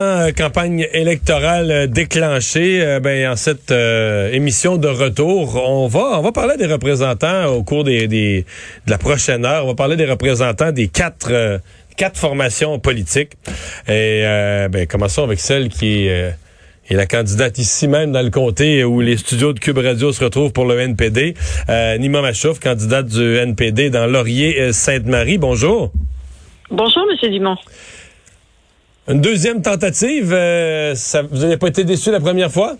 Campagne électorale euh, déclenchée, euh, ben, en cette euh, émission de retour, on va on va parler des représentants au cours des, des de la prochaine heure. On va parler des représentants des quatre quatre formations politiques. Et ben, commençons avec celle qui est la candidate ici même dans le comté où les studios de Cube Radio se retrouvent pour le NPD. Nima Machouf, candidate du NPD dans Laurier-Sainte-Marie. Bonjour. Bonjour, Monsieur Dumont. Une deuxième tentative, euh, ça, vous n'avez pas été déçu la première fois?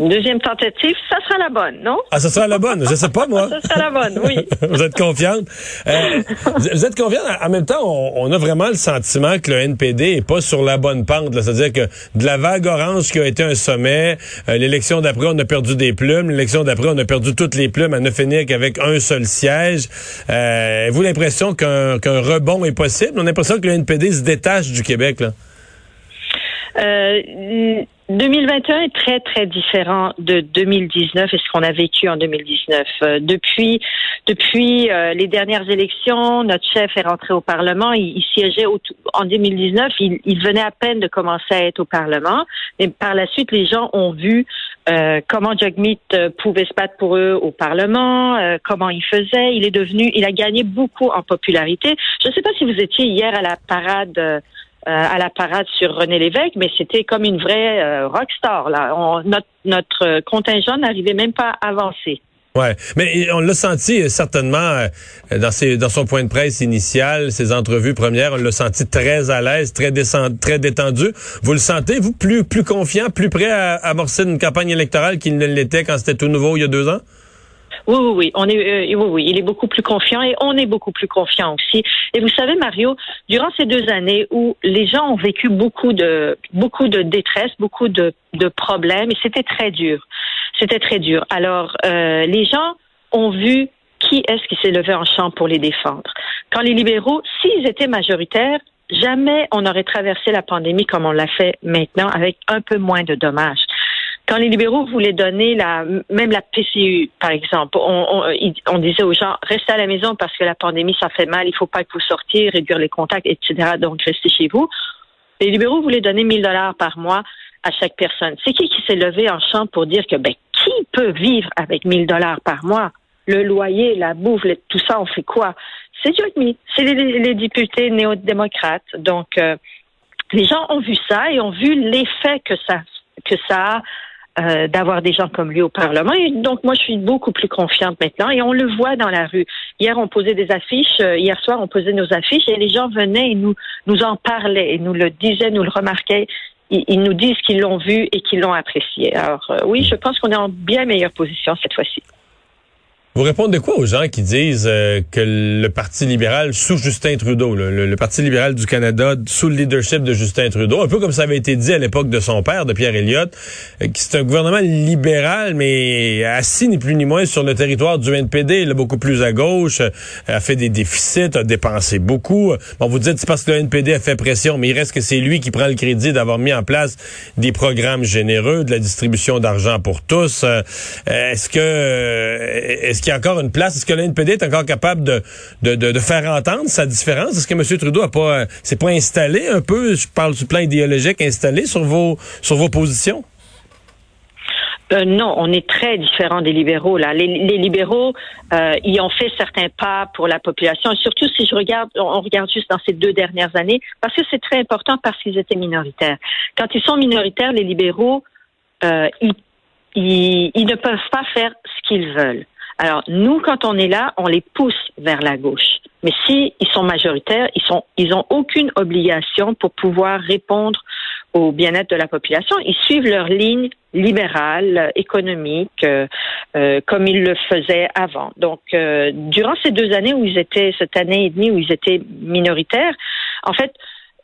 Une deuxième tentative, ça sera la bonne, non? Ah, ça sera la bonne. Je sais pas, moi. ça sera la bonne, oui. vous êtes confiante? Euh, vous êtes confiante? En même temps, on, a vraiment le sentiment que le NPD est pas sur la bonne pente. C'est-à-dire que de la vague orange qui a été un sommet, euh, l'élection d'après, on a perdu des plumes. L'élection d'après, on a perdu toutes les plumes à ne finir qu'avec un seul siège. Euh, avez-vous l'impression qu'un rebond est possible? On a l'impression que le NPD se détache du Québec, là. Euh, 2021 est très, très différent de 2019 et ce qu'on a vécu en 2019. Euh, depuis depuis euh, les dernières élections, notre chef est rentré au Parlement. Il, siégeait en 2019. Il, il, venait à peine de commencer à être au Parlement. Mais par la suite, les gens ont vu euh, comment Jagmeet pouvait se battre pour eux au Parlement, comment il faisait. Il est devenu, il a gagné beaucoup en popularité. Je ne sais pas si vous étiez hier à la parade euh, à la parade sur René Lévesque, mais c'était comme une vraie euh, rockstar. Là. notre, notre contingent n'arrivait même pas à avancer. Ouais, mais on l'a senti euh, certainement dans ses dans son point de presse initial, ses entrevues premières, on l'a senti très à l'aise, très très détendu. Vous le sentez vous plus plus confiant, plus prêt à amorcer une campagne électorale qu'il ne l'était quand c'était tout nouveau il y a deux ans? Oui, oui, oui. On est, euh, oui, oui. Il est beaucoup plus confiant et on est beaucoup plus confiant aussi. Et vous savez, Mario, durant ces deux années où les gens ont vécu beaucoup de, beaucoup de détresse, beaucoup de, de problèmes, et c'était très dur. C'était très dur. Alors, euh, les gens ont vu qui est-ce qui s'est levé en champ pour les défendre. Quand les libéraux, s'ils étaient majoritaires, jamais on aurait traversé la pandémie comme on l'a fait maintenant avec un peu moins de dommages. Quand les libéraux voulaient donner la, même la PCU, par exemple, on, on, disait aux gens, restez à la maison parce que la pandémie, ça fait mal, il faut pas que vous sortiez, réduire les contacts, etc. Donc, restez chez vous. Les libéraux voulaient donner 1000 dollars par mois à chaque personne. C'est qui qui s'est levé en champ pour dire que, ben, qui peut vivre avec 1000 dollars par mois? Le loyer, la bouffe, tout ça, on fait quoi? C'est C'est les, députés néo-démocrates. Donc, euh, les gens ont vu ça et ont vu l'effet que ça, que ça a euh, d'avoir des gens comme lui au Parlement. Et donc, moi, je suis beaucoup plus confiante maintenant et on le voit dans la rue. Hier, on posait des affiches. Euh, hier soir, on posait nos affiches et les gens venaient et nous, nous en parlaient et nous le disaient, nous le remarquaient. Ils, nous disent qu'ils l'ont vu et qu'ils l'ont apprécié. Alors, euh, oui, je pense qu'on est en bien meilleure position cette fois-ci. Vous répondez quoi aux gens qui disent euh, que le Parti libéral sous Justin Trudeau, le, Parti libéral du Canada sous le leadership de Justin Trudeau, un peu comme ça avait été dit à l'époque de son père, de Pierre Elliott, euh, c'est un gouvernement libéral, mais assis ni plus ni moins sur le territoire du NPD, là, beaucoup plus à gauche, euh, a fait des déficits, a dépensé beaucoup. Bon, vous dites c'est parce que le NPD a fait pression, mais il reste que c'est lui qui prend le crédit d'avoir mis en place des programmes généreux, de la distribution d'argent pour tous. est-ce que est-ce qu'il y a encore une place? Est-ce que l'NPD est encore capable de, faire entendre sa différence? Est-ce que M. Trudeau a pas, s'est pas installé un peu, je parle du plan idéologique, installé sur vos, positions? Euh, non, on est très différent des libéraux. Là, les, libéraux, euh, ils ont fait certains pas pour la population. surtout si je regarde, on regarde juste dans ces deux dernières années, parce que c'est très important parce qu'ils étaient minoritaires. Quand ils sont minoritaires, les libéraux, euh, ils, ne peuvent pas faire ce qu'ils veulent. Alors, nous, quand on est là, on les pousse vers la gauche. Mais si ils sont majoritaires, ils sont, ils ont aucune obligation pour pouvoir répondre au bien-être de la population. Ils suivent leur ligne libérale, économique, euh, euh, comme ils le faisaient avant. Donc, euh, durant ces deux années où ils étaient, cette année et demie où ils étaient minoritaires, en fait,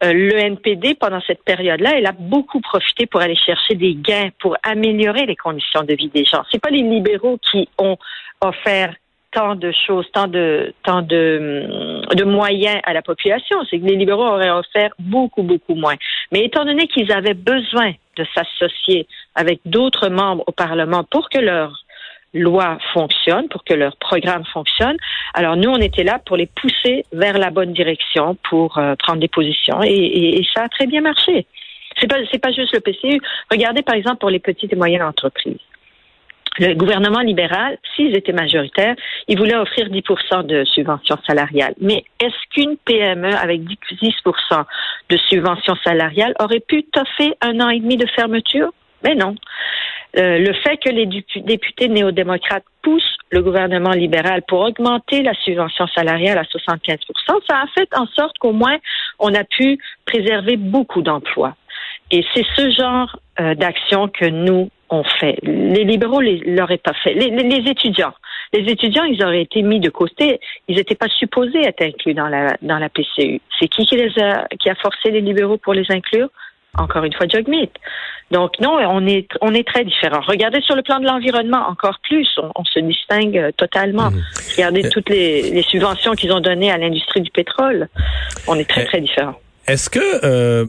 euh, le NPD, pendant cette période-là, elle a beaucoup profité pour aller chercher des gains, pour améliorer les conditions de vie des gens. C'est pas les libéraux qui ont offert tant de choses, tant de, tant de, de moyens à la population. C'est que les libéraux auraient offert beaucoup, beaucoup moins. Mais étant donné qu'ils avaient besoin de s'associer avec d'autres membres au Parlement pour que leur loi fonctionne, pour que leur programme fonctionne. Alors nous, on était là pour les pousser vers la bonne direction, pour euh, prendre des positions, et, ça a très bien marché. C'est pas, pas juste le PCU. Regardez, par exemple, pour les petites et moyennes entreprises. Le gouvernement libéral, s'ils étaient majoritaires, ils voulaient offrir 10% de subventions salariales. Mais est-ce qu'une PME avec 10% de subventions salariales aurait pu toffer un an et demi de fermeture? Mais non. Euh, le fait que les députés néo-démocrates poussent le gouvernement libéral pour augmenter la subvention salariale à 75% ça a fait en sorte qu'au moins on a pu préserver beaucoup d'emplois. Et c'est ce genre euh, d'action que nous on fait. Les libéraux ne l'auraient pas fait. Les, étudiants, les étudiants, ils auraient été mis de côté. Ils n'étaient pas supposés être inclus dans la dans la PCU. C'est qui qui a forcé les libéraux pour les inclure? Encore une fois Jogmeat. Donc non, on est on est très différents. Regardez sur le plan de l'environnement encore plus, on, se distingue euh, totalement. Mmh. Regardez euh, toutes les, subventions qu'ils ont données à l'industrie du pétrole. On est très euh, très différents. Est-ce que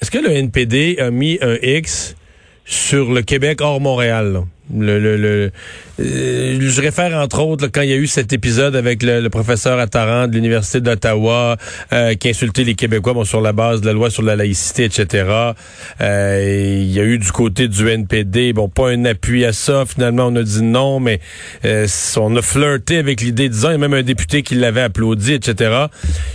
est-ce que le NPD a mis un X sur le Québec hors Montréal? Le, le, le euh, je réfère entre autres quand il y a eu cet épisode avec le, professeur Attaran de l'université d'Ottawa euh, qui insultait les Québécois bon, sur la base de la loi sur la laïcité, etc. Euh, il y a eu du côté du NPD bon pas un appui à ça. Finalement, on a dit non, mais on a flirté avec l'idée, disant il y a même un député qui l'avait applaudi, etc.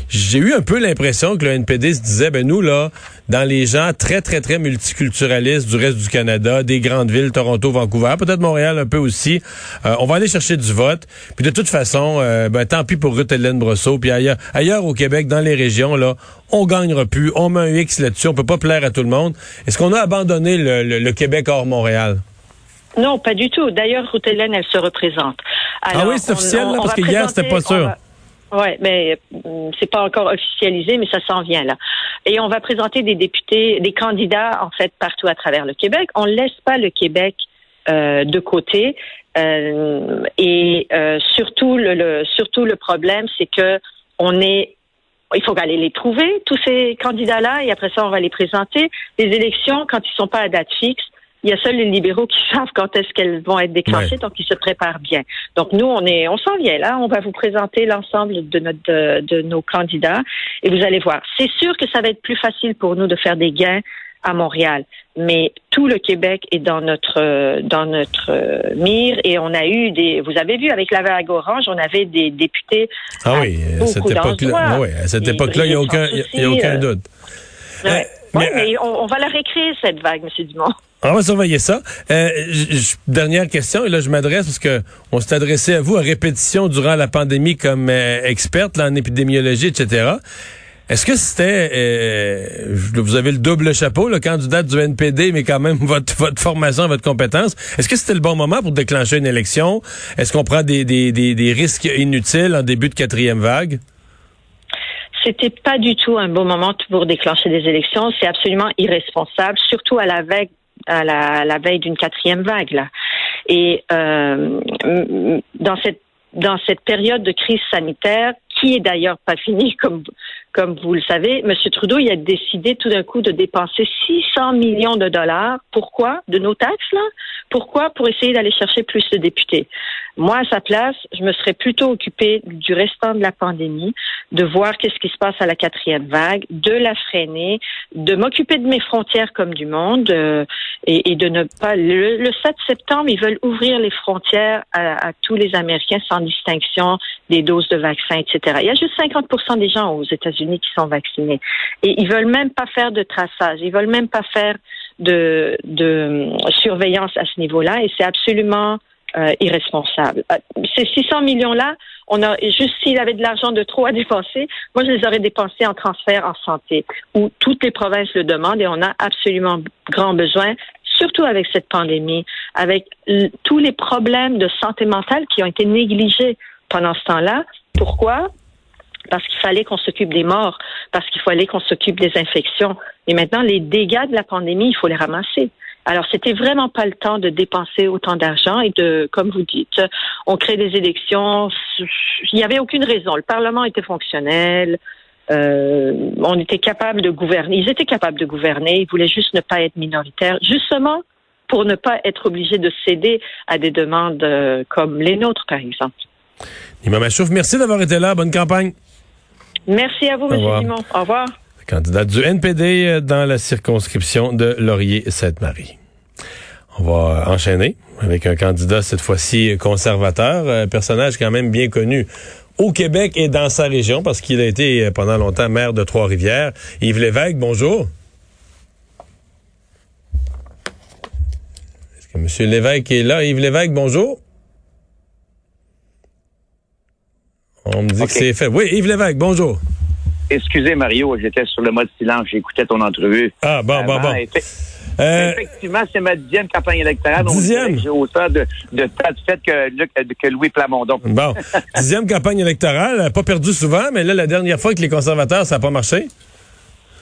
J'ai eu un peu l'impression que le NPD se disait ben nous là dans les gens très très très multiculturalistes du reste du Canada, des grandes villes, Toronto, Vancouver peut-être Montréal un peu aussi. Euh, on va aller chercher du vote. Puis de toute façon, euh, ben, tant pis pour Ruth Hélène Brosseau. Puis ailleurs, ailleurs au Québec, dans les régions, là, on gagnera plus. On met un X là-dessus. On peut pas plaire à tout le monde. Est-ce qu'on a abandonné le, Québec hors Montréal? Non, pas du tout. D'ailleurs, Ruth Hélène, elle se représente. ah oui, c'est officiel, là, parce que hier, c'était pas sûr. Oui, mais euh, c'est pas encore officialisé, mais ça s'en vient là. Et on va présenter des députés, des candidats en fait partout à travers le Québec. On laisse pas le Québec euh, de côté. Euh, et euh, surtout, le, surtout le problème, c'est que on est il faut aller les trouver, tous ces candidats-là, et après ça, on va les présenter. Les élections, quand ils sont pas à date fixe, il y a seuls les libéraux qui savent quand est-ce qu'elles vont être déclenchées, donc ils se préparent bien. Donc nous, on est, on s'en vient là. On va vous présenter l'ensemble de notre de, de, nos candidats et vous allez voir. C'est sûr que ça va être plus facile pour nous de faire des gains à Montréal. Mais tout le Québec est dans notre dans notre euh, mire et on a eu des. Vous avez vu avec la vague orange, on avait des députés. Ah oui, à cette époque-là, oui, à cette époque-là, il n'y a aucun, y a aucun doute. Euh, mais, on, va la réécrire cette vague, M. Dumont. On va surveiller ça. Euh, dernière question, et là je m'adresse parce que on s'est adressé à vous à répétition durant la pandémie comme experte en épidémiologie, etc. Est-ce que c'était, euh, vous avez le double chapeau, le candidat du NPD, mais quand même votre, formation, votre compétence. Est-ce que c'était le bon moment pour déclencher une élection? Est-ce qu'on prend des, risques inutiles en début de quatrième vague? C'était pas du tout un bon moment pour déclencher des élections. C'est absolument irresponsable, surtout à la veille à la, veille d'une quatrième vague là. Et euh, dans cette dans cette période de crise sanitaire, qui est d'ailleurs pas finie, comme, comme vous le savez, M. Trudeau il a décidé tout d'un coup de dépenser 600 millions de dollars. Pourquoi? De nos taxes, là? Pourquoi? Pour essayer d'aller chercher plus de députés. Moi, à sa place, je me serais plutôt occupée du restant de la pandémie, de voir qu'est-ce qui se passe à la quatrième vague, de la freiner, de m'occuper de mes frontières comme du monde euh, et, de ne pas... Le, 7 septembre, ils veulent ouvrir les frontières à, à tous les Américains sans distinction des doses de vaccins, etc. Il y a juste 50 des gens aux États-Unis qui sont vaccinés. Et ils veulent même pas faire de traçage. Ils veulent même pas faire de, de surveillance à ce niveau-là. Et c'est absolument euh, irresponsable. Euh, ces 600 millions-là, on a juste s'il avait de l'argent de trop à dépenser, moi je les aurais dépensés en transfert en santé, où toutes les provinces le demandent et on a absolument grand besoin, surtout avec cette pandémie, avec tous les problèmes de santé mentale qui ont été négligés pendant ce temps-là. Pourquoi? Parce qu'il fallait qu'on s'occupe des morts, parce qu'il fallait qu'on s'occupe des infections. Et maintenant, les dégâts de la pandémie, il faut les ramasser. Alors, c'était vraiment pas le temps de dépenser autant d'argent et de, comme vous dites, on crée des élections. Il n'y avait aucune raison. Le Parlement était fonctionnel. Euh, on était capable de gouverner. Ils étaient capables de gouverner. Ils voulaient juste ne pas être minoritaires, justement pour ne pas être obligés de céder à des demandes euh, comme les nôtres, par exemple. Nima Machouf, merci d'avoir été là. Bonne campagne. Merci à vous, M. Simon. Au revoir. Candidat du NPD dans la circonscription de Laurier-Sainte-Marie. On va enchaîner avec un candidat cette fois-ci conservateur, un personnage quand même bien connu au Québec et dans sa région parce qu'il a été pendant longtemps maire de Trois-Rivières. Yves Lévesque, bonjour. Est-ce que M. Lévesque est là? Yves Lévesque, bonjour. On me dit que c'est fait. Oui, Yves Lévesque, bonjour. Excusez, Mario, j'étais sur le mode silence, j'écoutais ton entrevue. Ah, bon, bon, bon. Euh, Effectivement, c'est ma dixième campagne électorale. Dixième? J'ai autant de, de tas de fait que, que Louis Plamondon. Bon. dixième campagne électorale, pas perdu souvent, mais là, la dernière fois que les conservateurs, ça n'a pas marché?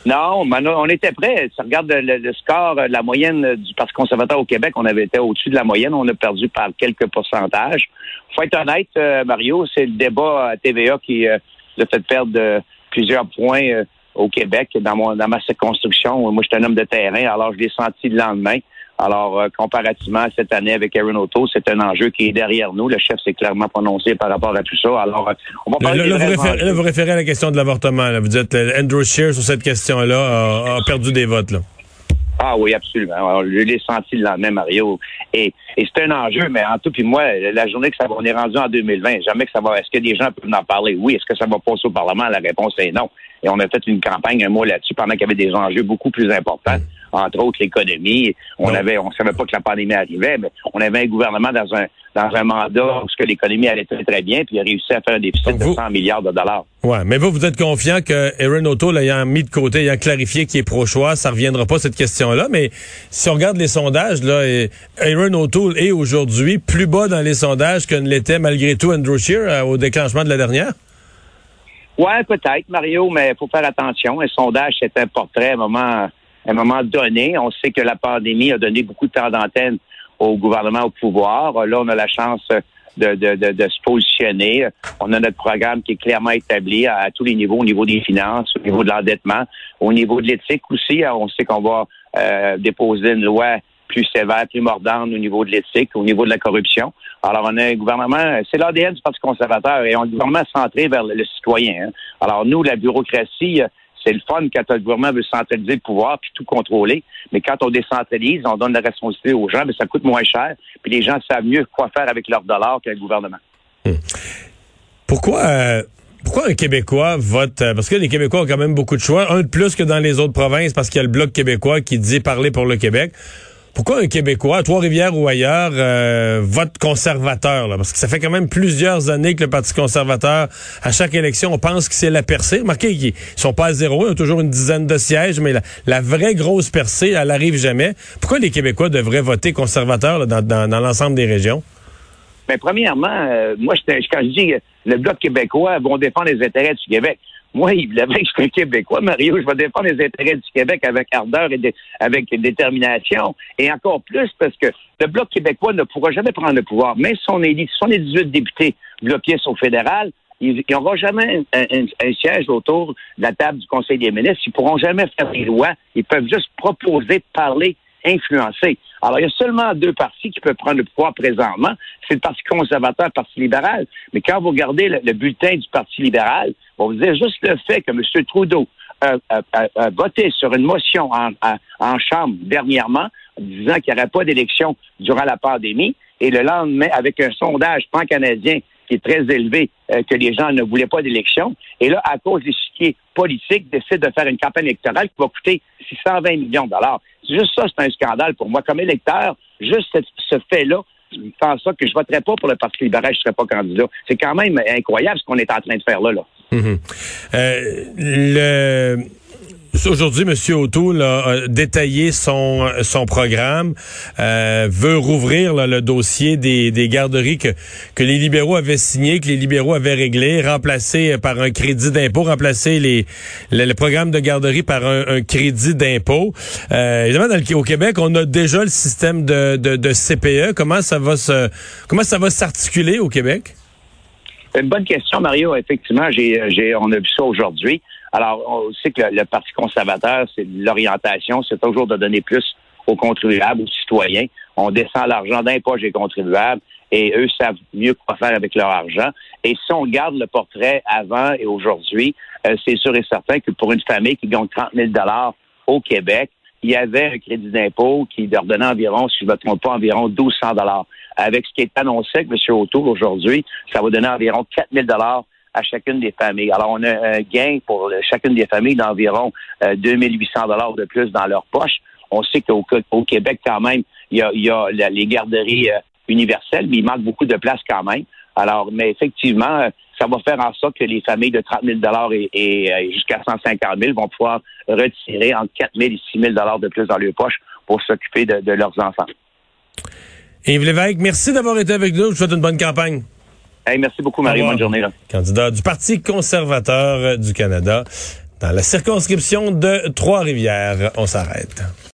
Non, on était prêts. Si regarde le, score, la moyenne du Parti conservateur au Québec, on avait été au-dessus de la moyenne. On a perdu par quelques pourcentages. Faut être honnête, euh, Mario, c'est le débat à TVA qui euh, a fait perdre euh, plusieurs points au Québec dans, mon, dans ma circonscription. Moi, j'étais un homme de terrain, alors je l'ai senti le lendemain. Alors, euh, comparativement à cette année avec Aaron Auto, c'est un enjeu qui est derrière nous. Le chef s'est clairement prononcé par rapport à tout ça. Alors, euh, on va parler là, vous, référez, à la question de l'avortement. Vous dites euh, Andrew Scheer sur cette question-là a, perdu des votes. Là. Ah oui, absolument. Alors, je l'ai senti le lendemain, Mario. Et, et c'est un enjeu, mais en tout, puis moi, la journée que ça va, on est rendu en 2020, jamais que ça va. Est-ce que des gens peuvent en parler? Oui. Est-ce que ça va passer au Parlement? La réponse est non. Et on a fait une campagne un mois là-dessus pendant qu'il y avait des enjeux beaucoup plus importants, entre autres l'économie. On avait, on savait pas que la pandémie arrivait, mais on avait un gouvernement dans un dans un mandat où l'économie allait très, très bien, puis il a réussi à faire un déficit de 100 milliards de dollars. Ouais, mais vous, vous êtes confiant que Aaron O'Toole ayant mis de côté, ayant clarifié qu'il est pro-choix, ça reviendra pas cette question-là. Mais si on regarde les sondages, là, Aaron O'Toole est aujourd'hui plus bas dans les sondages que ne l'était malgré tout Andrew Scheer euh, au déclenchement de la dernière. Ouais, peut-être, Mario, mais il faut faire attention. Un sondage, c'est un portrait à un moment, un moment donné. On sait que la pandémie a donné beaucoup de temps d'antenne au gouvernement au pouvoir. Là, on a la chance de, de, de, se positionner. On a notre programme qui est clairement établi à, tous les niveaux, au niveau des finances, au niveau de l'endettement, au niveau de l'éthique aussi. On sait qu'on va euh, déposer une loi plus sévère, plus mordante au niveau de l'éthique, au niveau de la corruption. Alors, on a un gouvernement, c'est l'ADN du Parti conservateur, et on un gouvernement centré vers le, citoyen. Hein. Alors, nous, la bureaucratie, c'est le fun quand le gouvernement veut centraliser le pouvoir puis tout contrôler. Mais quand on décentralise, on donne la responsabilité aux gens, mais ça coûte moins cher. Puis les gens savent mieux quoi faire avec leurs dollars qu'un gouvernement. Hmm. Pourquoi euh, pourquoi un Québécois vote euh, parce que les Québécois ont quand même beaucoup de choix, un de plus que dans les autres provinces parce qu'il y a le bloc québécois qui dit parler pour le Québec. Pourquoi un Québécois, à Trois-Rivières ou ailleurs, euh, vote conservateur? Parce que ça fait quand même plusieurs années que le Parti conservateur, à chaque élection, on pense que c'est la percée. Remarquez qu'ils sont pas à zéro, ils ont toujours une dizaine de sièges, mais la, vraie grosse percée, elle arrive jamais. Pourquoi les Québécois devraient voter conservateur dans, l'ensemble des régions? Mais premièrement, euh, moi, quand je dis le Bloc québécois vont défendre les intérêts du Québec, moi, Yves Lévesque, je suis un Québécois, Mario, je vais défendre les intérêts du Québec avec ardeur et avec détermination. Et encore plus parce que le Bloc québécois ne pourra jamais prendre le pouvoir. Même si on est, si on est 18 députés bloqués au fédéral, il n'y aura jamais un, siège autour de la table du Conseil des ministres. Ils pourront jamais faire des lois. Ils peuvent juste proposer, parler, influencer. Alors, il y a seulement deux partis qui peuvent prendre le pouvoir présentement. C'est le Parti conservateur et le Parti libéral. Mais quand vous regardez le, bulletin du Parti libéral, on vous dire juste le fait que M. Trudeau a, voté sur une motion en, Chambre dernièrement, disant qu'il n'y aurait pas d'élection durant la pandémie, et le lendemain, avec un sondage pan-canadien qui est très élevé, euh, que les gens ne voulaient pas d'élection. Et là, à cause des chiquiers politiques, décide de faire une campagne électorale qui va coûter 620 millions de dollars. Juste ça, c'est un scandale pour moi. Comme électeur, juste ce, fait-là, je pense ça que je voterais pas pour le Parti libéral, je serais pas candidat. C'est quand même incroyable ce qu'on est en train de faire là. là. Mm-hmm. euh, le Aujourd'hui, M. O'Toole a détaillé son, son programme, euh, veut rouvrir le dossier des, des garderies que, que les libéraux avaient signé, que les libéraux avaient réglé, remplacer par un crédit d'impôt, remplacer les, le, programme de garderie par un, crédit d'impôt. Euh, évidemment, dans le, au Québec, on a déjà le système de, de, de CPE. Comment ça va se comment ça va s'articuler au Québec? Une bonne question, Mario. Effectivement, j'ai, j'ai, on a vu ça aujourd'hui. Alors, on sait que le, Parti conservateur, c'est l'orientation, c'est toujours de donner plus aux contribuables, aux citoyens. On descend l'argent d'un poche des contribuables et eux savent mieux quoi faire avec leur argent. Et si on regarde le portrait avant et aujourd'hui, euh, c'est sûr et certain que pour une famille qui gagne 30 000 au Québec, il y avait un crédit d'impôt qui leur donnait environ, si je ne me trompe pas, environ 1200 dollars. Avec ce qui est annoncé avec M. O'Toole aujourd'hui, ça va donner environ 4000 dollars à chacune des familles. Alors, on a un gain pour chacune des familles d'environ 2800 dollars de plus dans leur poche. On sait qu'au Québec, quand même, il y a, les garderies euh, universelles, mais il manque beaucoup de places quand même. Alors, mais effectivement, euh, ça va faire en sorte que les familles de 30 000 et, et euh, jusqu'à 150 000 vont pouvoir retirer entre 4 000 et 6 000 de plus dans leur poche pour s'occuper de, leurs enfants. Yves Lévesque, merci d'avoir été avec nous. Je vous souhaite une bonne campagne. Merci beaucoup, Marie. Bonne journée. Candidat du Parti conservateur du Canada dans la circonscription de Trois-Rivières. On s'arrête.